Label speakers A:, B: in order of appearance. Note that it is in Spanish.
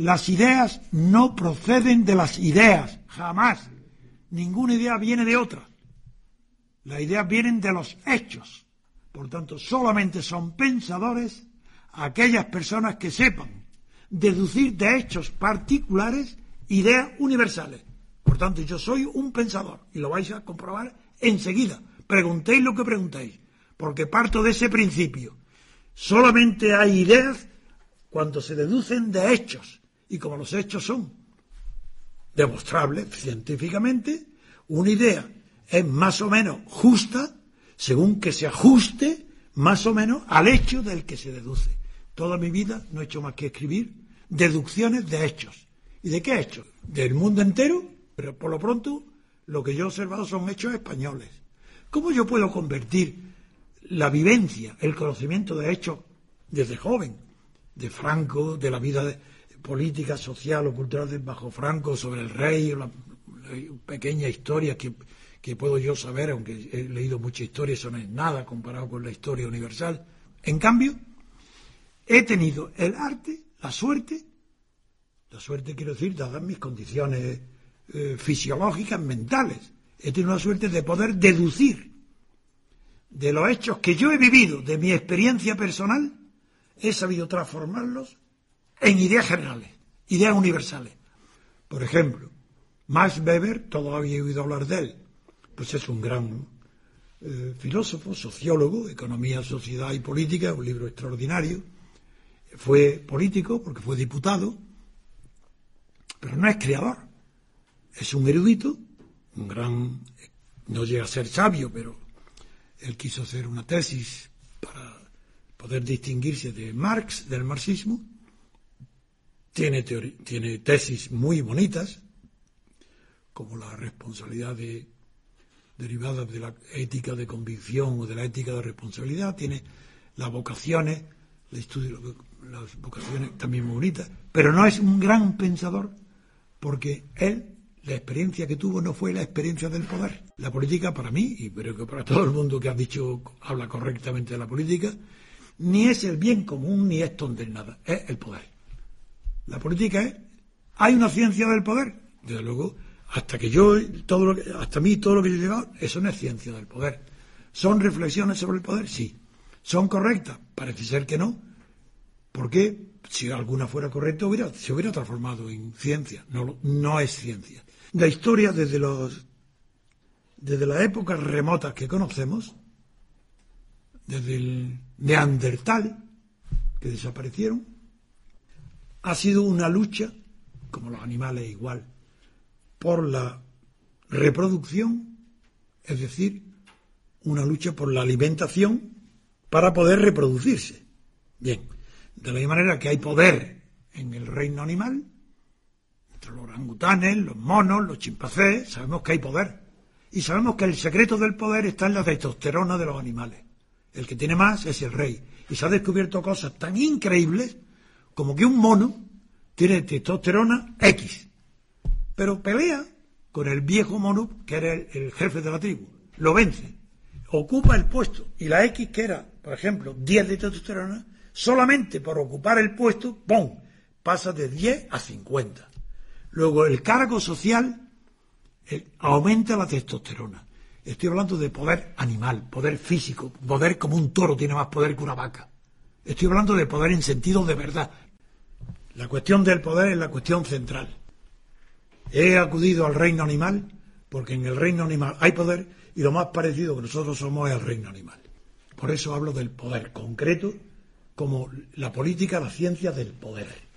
A: Las ideas no proceden de las ideas, jamás. Ninguna idea viene de otra. Las ideas vienen de los hechos. Por tanto, solamente son pensadores aquellas personas que sepan deducir de hechos particulares ideas universales. Por tanto, yo soy un pensador y lo vais a comprobar enseguida. Preguntéis lo que preguntéis, porque parto de ese principio. Solamente hay ideas cuando se deducen de hechos. Y como los hechos son demostrables científicamente, una idea es más o menos justa según que se ajuste más o menos al hecho del que se deduce. Toda mi vida no he hecho más que escribir deducciones de hechos. ¿Y de qué hechos? Del mundo entero, pero por lo pronto lo que yo he observado son hechos españoles. ¿Cómo yo puedo convertir la vivencia, el conocimiento de hechos desde joven, de Franco, de la vida política, social o cultural de bajo Franco, sobre el rey, la, pequeña historia que, que, puedo yo saber, aunque he leído mucha historia, eso no es nada comparado con la historia universal. En cambio, he tenido el arte, la suerte, la suerte quiero decir, dadas mis condiciones eh, fisiológicas, mentales, he tenido la suerte de poder deducir de los hechos que yo he vivido, de mi experiencia personal, he sabido transformarlos en ideas generales, ideas universales. Por ejemplo, Max Weber, todos habéis oído hablar de él, pues es un gran eh, filósofo, sociólogo, economía, sociedad y política, un libro extraordinario. Fue político porque fue diputado, pero no es creador. Es un erudito, un gran, no llega a ser sabio, pero él quiso hacer una tesis para poder distinguirse de Marx, del marxismo. Tiene, tiene tesis muy bonitas, como la responsabilidad de, derivada de la ética de convicción o de la ética de responsabilidad. Tiene las vocaciones, el estudio las vocaciones también muy bonitas, pero no es un gran pensador porque él la experiencia que tuvo no fue la experiencia del poder. La política para mí, y creo que para todo el mundo que ha dicho, habla correctamente de la política, ni es el bien común ni es tonto nada, es el poder. La política es, ¿hay una ciencia del poder? Desde luego, hasta que yo, todo lo que, hasta mí todo lo que yo he llegado, eso no es ciencia del poder. ¿Son reflexiones sobre el poder? Sí. ¿Son correctas? Parece ser que no. Porque si alguna fuera correcta hubiera, se hubiera transformado en ciencia. No, no es ciencia. La historia desde los desde las épocas remotas que conocemos, desde el neandertal, que desaparecieron, ha sido una lucha, como los animales igual, por la reproducción, es decir, una lucha por la alimentación para poder reproducirse. Bien, de la misma manera que hay poder en el reino animal, entre los orangutanes, los monos, los chimpancés, sabemos que hay poder. Y sabemos que el secreto del poder está en la testosterona de los animales. El que tiene más es el rey. Y se ha descubierto cosas tan increíbles como que un mono tiene testosterona X. Pero pelea con el viejo mono, que era el, jefe de la tribu. Lo vence. Ocupa el puesto. Y la X, que era, por ejemplo, 10 de testosterona, solamente por ocupar el puesto, ¡pum! pasa de 10 a 50. Luego el cargo social aumenta la testosterona. Estoy hablando de poder animal, poder físico, poder como un toro tiene más poder que una vaca. Estoy hablando de poder en sentido de verdad. La cuestión del poder es la cuestión central. He acudido al reino animal porque en el reino animal hay poder y lo más parecido que nosotros somos es el reino animal. Por eso hablo del poder concreto como la política, la ciencia del poder.